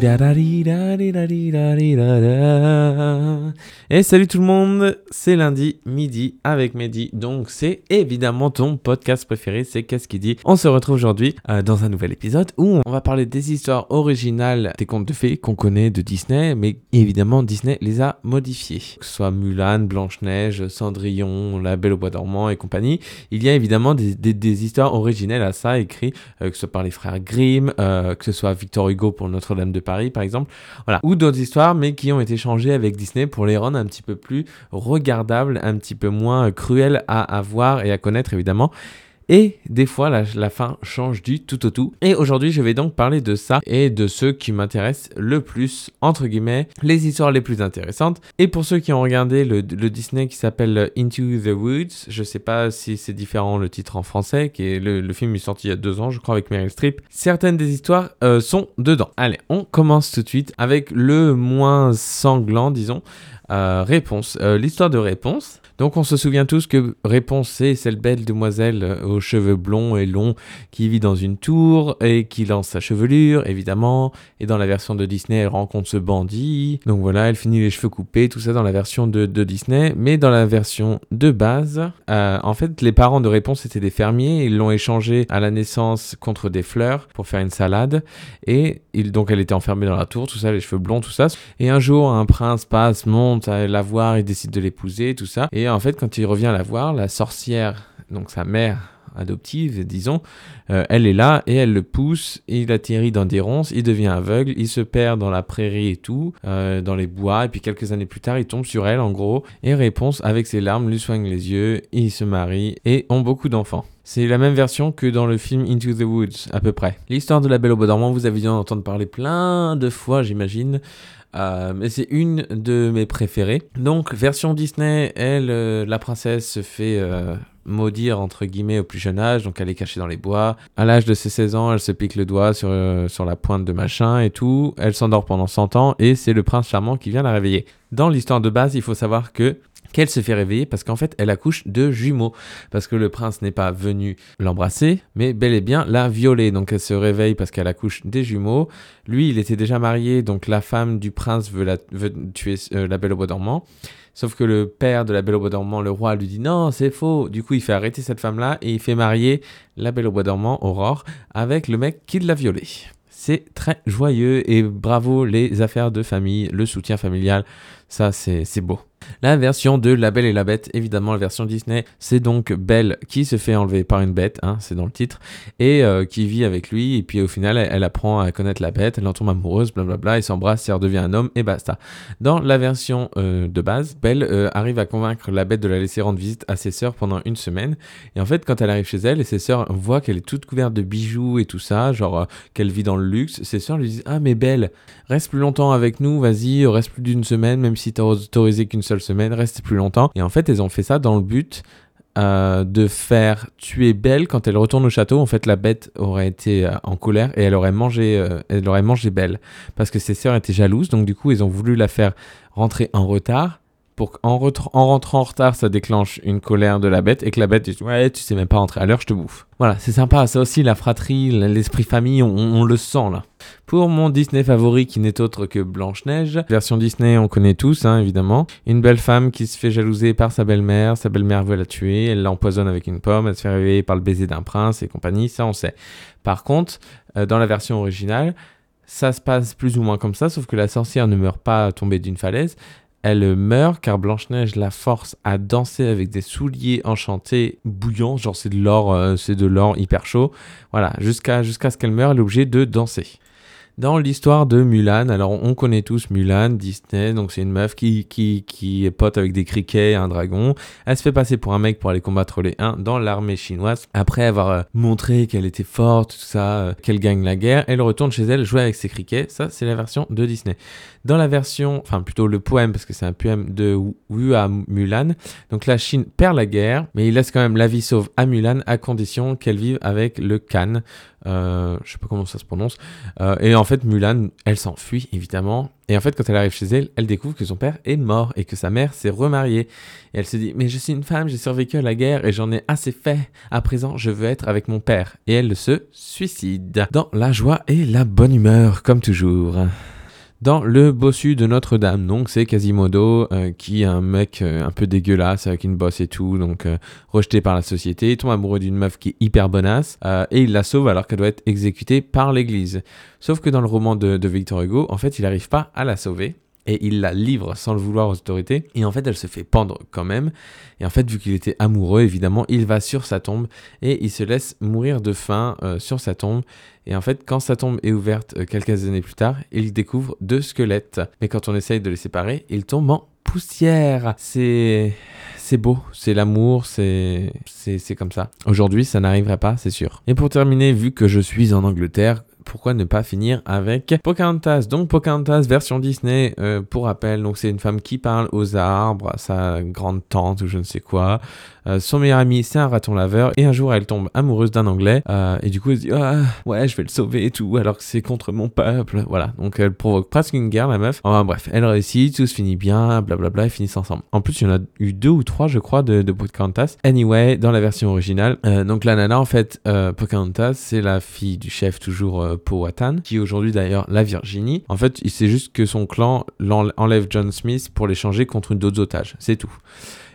da da dee da dee da dee da dee da da. Et salut tout le monde, c'est lundi midi avec Mehdi, donc c'est évidemment ton podcast préféré, c'est Qu'est-ce qui dit On se retrouve aujourd'hui euh, dans un nouvel épisode où on va parler des histoires originales des contes de fées qu'on connaît de Disney, mais évidemment Disney les a modifiés. Que ce soit Mulan, Blanche-Neige, Cendrillon, La Belle au Bois dormant et compagnie, il y a évidemment des, histoires originelles à ça, écrites euh, que ce soit par les frères Grimm, euh, que ce soit Victor Hugo pour Notre-Dame de Paris par exemple, voilà, ou d'autres histoires mais qui ont été changées avec Disney pour les rendre un petit peu plus regardables, un petit peu moins cruelles à, à voir et à connaître évidemment. Et des fois, la, fin change du tout au tout. Et aujourd'hui, je vais donc parler de ça et de ceux qui m'intéressent le plus, entre guillemets, les histoires les plus intéressantes. Et pour ceux qui ont regardé le, Disney qui s'appelle Into the Woods, je sais pas si c'est différent le titre en français, qui est le, film est sorti il y a deux ans, je crois, avec Meryl Streep. Certaines des histoires euh, sont dedans. Allez, on commence tout de suite avec le moins sanglant, disons. Euh, réponse. Euh, l'histoire de Réponse. Donc on se souvient tous que Réponse, c'est cette belle demoiselle euh, aux cheveux blonds et longs qui vit dans une tour et qui lance sa chevelure, évidemment. Et dans la version de Disney, elle rencontre ce bandit. Donc voilà, elle finit les cheveux coupés, tout ça dans la version de, Disney. Mais dans la version de base, en fait, les parents de Réponse étaient des fermiers. Ils l'ont échangé à la naissance contre des fleurs pour faire une salade. Et donc elle était enfermée dans la tour, tout ça, les cheveux blonds, tout ça. Et un jour, un prince passe, monte, à la voir, il décide de l'épouser, tout ça. Et en fait, quand il revient la voir, la sorcière, donc sa mère adoptive, disons, euh, elle est là et elle le pousse, il atterrit dans des ronces, il devient aveugle, il se perd dans la prairie et tout, euh, dans les bois, et puis quelques années plus tard, il tombe sur elle en gros, et réponse avec ses larmes, lui soigne les yeux, ils se marient et ont beaucoup d'enfants. C'est la même version que dans le film Into the Woods, à peu près. L'histoire de la Belle au Bois dormant, vous avez dû en entendre parler plein de fois, j'imagine. Euh, c'est une de mes préférées. Donc, version Disney, elle, euh, la princesse se fait euh, maudire entre guillemets au plus jeune âge, donc elle est cachée dans les bois. À l'âge de ses 16 ans, elle se pique le doigt sur, sur la pointe de machin et tout. Elle s'endort pendant 100 ans et c'est le prince charmant qui vient la réveiller. Dans l'histoire de base, il faut savoir que qu'elle se fait réveiller parce qu'en fait elle accouche de jumeaux. Parce que le prince n'est pas venu l'embrasser mais bel et bien la violer. Donc elle se réveille parce qu'elle accouche des jumeaux. Lui il était déjà marié donc la femme du prince veut, la, tuer euh, la belle au bois dormant. Sauf que le père de la belle au bois dormant le roi lui dit non c'est faux. Du coup il fait arrêter cette femme là et il fait marier la belle au bois dormant Aurore avec le mec qui l'a violée. C'est très joyeux et bravo les affaires de famille, le soutien familial, ça c'est beau. La version de La Belle et la Bête, évidemment la version Disney, c'est donc Belle qui se fait enlever par une bête, hein, c'est dans le titre, et euh, qui vit avec lui, et puis au final elle, apprend à connaître la bête, elle en tombe amoureuse, blablabla, ils s'embrassent, elle redevient un homme, et basta. Dans la version euh, de base, Belle euh, arrive à convaincre la bête de la laisser rendre visite à ses sœurs pendant une semaine, et en fait quand elle arrive chez elle, et ses sœurs voient qu'elle est toute couverte de bijoux et tout ça, genre qu'elle vit dans le luxe, ses sœurs lui disent Ah mais Belle, reste plus longtemps avec nous, vas-y, reste plus d'une semaine, même si t'as autorisé qu'une seule semaine, rester plus longtemps. Et en fait, elles ont fait ça dans le but euh, de faire tuer Belle quand elle retourne au château. En fait, la bête aurait été euh, en colère et elle aurait mangé, euh, elle aurait mangé Belle parce que ses sœurs étaient jalouses. Donc du coup, ils ont voulu la faire rentrer en retard pour qu'en en rentrant en retard, ça déclenche une colère de la bête et que la bête dit ouais, tu sais même pas rentrer à l'heure, je te bouffe. Voilà, c'est sympa. Ça aussi, la fratrie, l'esprit famille, on, le sent là. Pour mon Disney favori qui n'est autre que Blanche-Neige, version Disney, on connaît tous, hein, évidemment. Une belle femme qui se fait jalouser par sa belle-mère, sa belle-mère veut la tuer, elle l'empoisonne avec une pomme, elle se fait réveiller par le baiser d'un prince et compagnie, ça on sait. Par contre, euh, dans la version originale, ça se passe plus ou moins comme ça, sauf que la sorcière ne meurt pas tombée d'une falaise, elle meurt car Blanche-Neige la force à danser avec des souliers enchantés bouillants, genre c'est de l'or, euh, c'est de l'or hyper chaud. Voilà, jusqu'à jusqu'à ce qu'elle meure, elle est obligée de danser dans l'histoire de Mulan. Alors, on connaît tous Mulan, Disney. Donc, c'est une meuf qui, qui, qui est pote avec des criquets et un dragon. Elle se fait passer pour un mec pour aller combattre les Huns dans l'armée chinoise. Après avoir euh, montré qu'elle était forte, tout ça, euh, qu'elle gagne la guerre, elle retourne chez elle jouer avec ses criquets. Ça, c'est la version de Disney. Dans la version, enfin, plutôt le poème, parce que c'est un poème de Wu à Mulan. Donc, la Chine perd la guerre, mais il laisse quand même la vie sauve à Mulan à condition qu'elle vive avec le Khan. Euh, je sais pas comment ça se prononce. et en fait, Mulan, elle s'enfuit, évidemment. Et en fait, quand elle arrive chez elle, elle découvre que son père est mort et que sa mère s'est remariée. Et elle se dit, mais je suis une femme, j'ai survécu à la guerre et j'en ai assez fait. À présent, je veux être avec mon père. Et elle se suicide. Dans la joie et la bonne humeur, comme toujours dans le bossu de Notre-Dame. Donc c'est Quasimodo euh, qui est un mec euh, un peu dégueulasse avec une bosse et tout, donc euh, rejeté par la société. Tombe amoureux d'une meuf qui est hyper bonasse et il la sauve alors qu'elle doit être exécutée par l'Église. Sauf que dans le roman de, de Victor Hugo, en fait, il n'arrive pas à la sauver et il la livre sans le vouloir aux autorités. Et en fait, elle se fait pendre quand même. Et en fait, vu qu'il était amoureux, évidemment, il va sur sa tombe et il se laisse mourir de faim euh, sur sa tombe. Et en fait, quand sa tombe est ouverte euh, quelques années plus tard, il découvre deux squelettes. Mais quand on essaye de les séparer, ils tombent en poussière. C'est c'est beau, c'est l'amour, c'est c'est comme ça. Aujourd'hui, ça n'arriverait pas, c'est sûr. Et pour terminer, vu que je suis en Angleterre, pourquoi ne pas finir avec Pocahontas? Donc Pocahontas version Disney, euh, pour rappel, donc c'est une femme qui parle aux arbres, à sa grande tante ou je ne sais quoi. Euh, son meilleur ami c'est un raton laveur et un jour elle tombe amoureuse d'un anglais euh, et du coup elle se dit ah, ouais je vais le sauver et tout alors que c'est contre mon peuple. Voilà, donc elle provoque presque une guerre la meuf. Enfin bref, elle réussit, tout se finit bien, blablabla, ils finissent ensemble. En plus il y en a eu deux ou trois je crois de, de Pocahontas. Anyway, dans la version originale, donc la nana en fait, Pocahontas c'est la fille du chef toujours Powhatan, qui est aujourd'hui d'ailleurs la Virginie. En fait, il sait juste que son clan enlève John Smith pour l'échanger contre d'autres otages. C'est tout.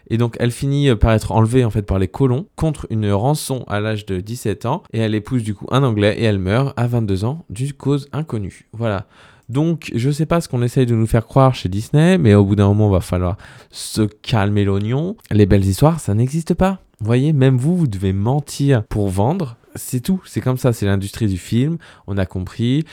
Et donc elle finit par être enlevée en fait par les colons contre une rançon à l'âge de 17 ans et elle épouse du coup un anglais et elle meurt à 22 ans d'une cause inconnue. Voilà. Donc je sais pas ce qu'on essaye de nous faire croire chez Disney, mais au bout d'un moment va falloir se calmer l'oignon. Les belles histoires, ça n'existe pas. Vous voyez, même vous, vous devez mentir pour vendre c'est tout, c'est comme ça, c'est l'industrie du film, on a compris.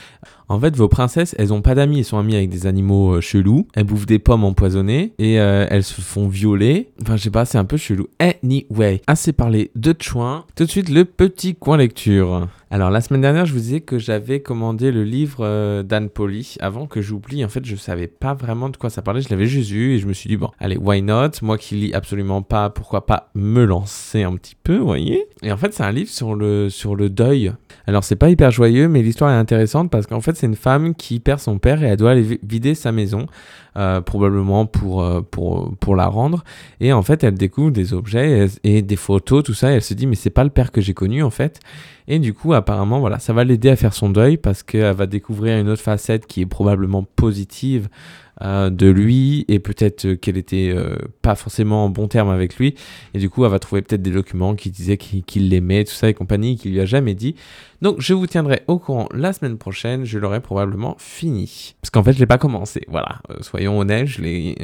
En fait, vos princesses, elles ont pas d'amis, elles sont amies avec des animaux euh, chelous, elles bouffent des pommes empoisonnées et euh, elles se font violer. Enfin, je sais pas, c'est un peu chelou. Anyway, assez parlé de chouin. Tout de suite, le petit coin lecture. Alors la semaine dernière, je vous disais que j'avais commandé le livre euh, d'Anne Polly avant que j'oublie. En fait, je savais pas vraiment de quoi ça parlait. Je l'avais juste vu et je me suis dit bon, allez, why not? Moi qui lis absolument pas, pourquoi pas me lancer un petit peu, vous voyez? Et en fait, c'est un livre sur le sur le deuil. Alors c'est pas hyper joyeux, mais l'histoire est intéressante parce qu'en fait, c'est une femme qui perd son père et elle doit aller vider sa maison. Euh, probablement pour, euh, pour, pour la rendre. Et en fait, elle découvre des objets et, des photos, tout ça, et elle se dit, mais c'est pas le père que j'ai connu en fait. Et du coup, apparemment, voilà, ça va l'aider à faire son deuil parce qu'elle va découvrir une autre facette qui est probablement positive euh, de lui et peut-être qu'elle était pas forcément en bon terme avec lui. Et du coup, elle va trouver peut-être des documents qui disaient qu'il l'aimait, tout ça et compagnie, qu'il lui a jamais dit. Donc, je vous tiendrai au courant la semaine prochaine. Je l'aurai probablement fini. Parce qu'en fait, je l'ai pas commencé. Voilà, soyez soyons honnêtes,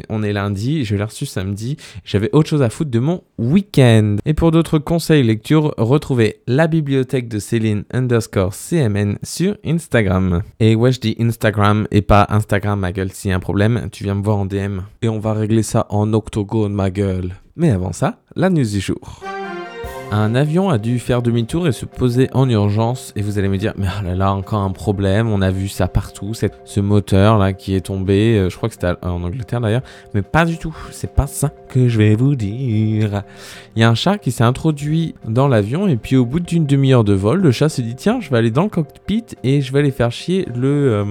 on est lundi, je l'ai reçu samedi, j'avais autre chose à foutre de mon week-end. Et pour d'autres conseils lecture, retrouvez la bibliothèque de Céline underscore CMN sur Instagram. Et ouais, je dis Instagram et pas Instagram, ma gueule. A un problème, tu viens me voir en DM. Et on va régler ça en octogone, ma gueule. Mais avant ça, la news du jour. Un avion a dû faire demi-tour et se poser en urgence. Et vous allez me dire, mais oh là là, encore un problème. On a vu ça partout. ce moteur là qui est tombé. Euh, je crois que c'était en Angleterre d'ailleurs. Mais pas du tout. C'est pas ça que je vais vous dire. Il y a un chat qui s'est introduit dans l'avion. Et puis au bout d'une demi-heure de vol, le chat se dit, tiens, je vais aller dans le cockpit et je vais aller faire chier le. Euh,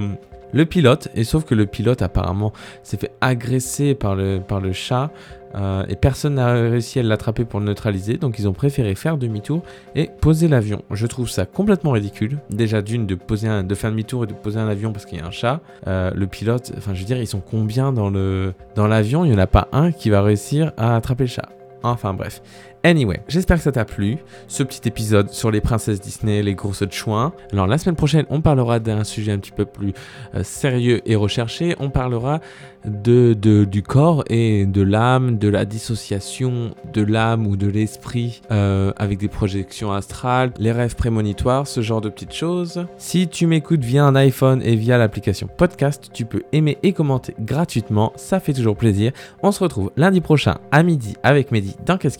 le pilote, et sauf que le pilote apparemment s'est fait agresser par le, chat, euh, et personne n'a réussi à l'attraper pour le neutraliser, donc ils ont préféré faire demi-tour et poser l'avion. Je trouve ça complètement ridicule. Déjà d'une de poser de faire demi-tour et de poser un avion parce qu'il y a un chat. Euh, le pilote, enfin je veux dire, ils sont combien dans le dans l'avion? Il n'y en a pas un qui va réussir à attraper le chat. Enfin bref. Anyway, j'espère que ça t'a plu, ce petit épisode sur les princesses Disney, les grosses de chouins. Alors la semaine prochaine, on parlera d'un sujet un petit peu plus euh, sérieux et recherché. On parlera de, du corps et de l'âme, de la dissociation de l'âme ou de l'esprit euh, avec des projections astrales, les rêves prémonitoires, ce genre de petites choses. Si tu m'écoutes via un iPhone et via l'application podcast, tu peux aimer et commenter gratuitement, ça fait toujours plaisir. On se retrouve lundi prochain à midi avec Mehdi dans Qu'est-ce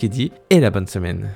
et la bonne semaine.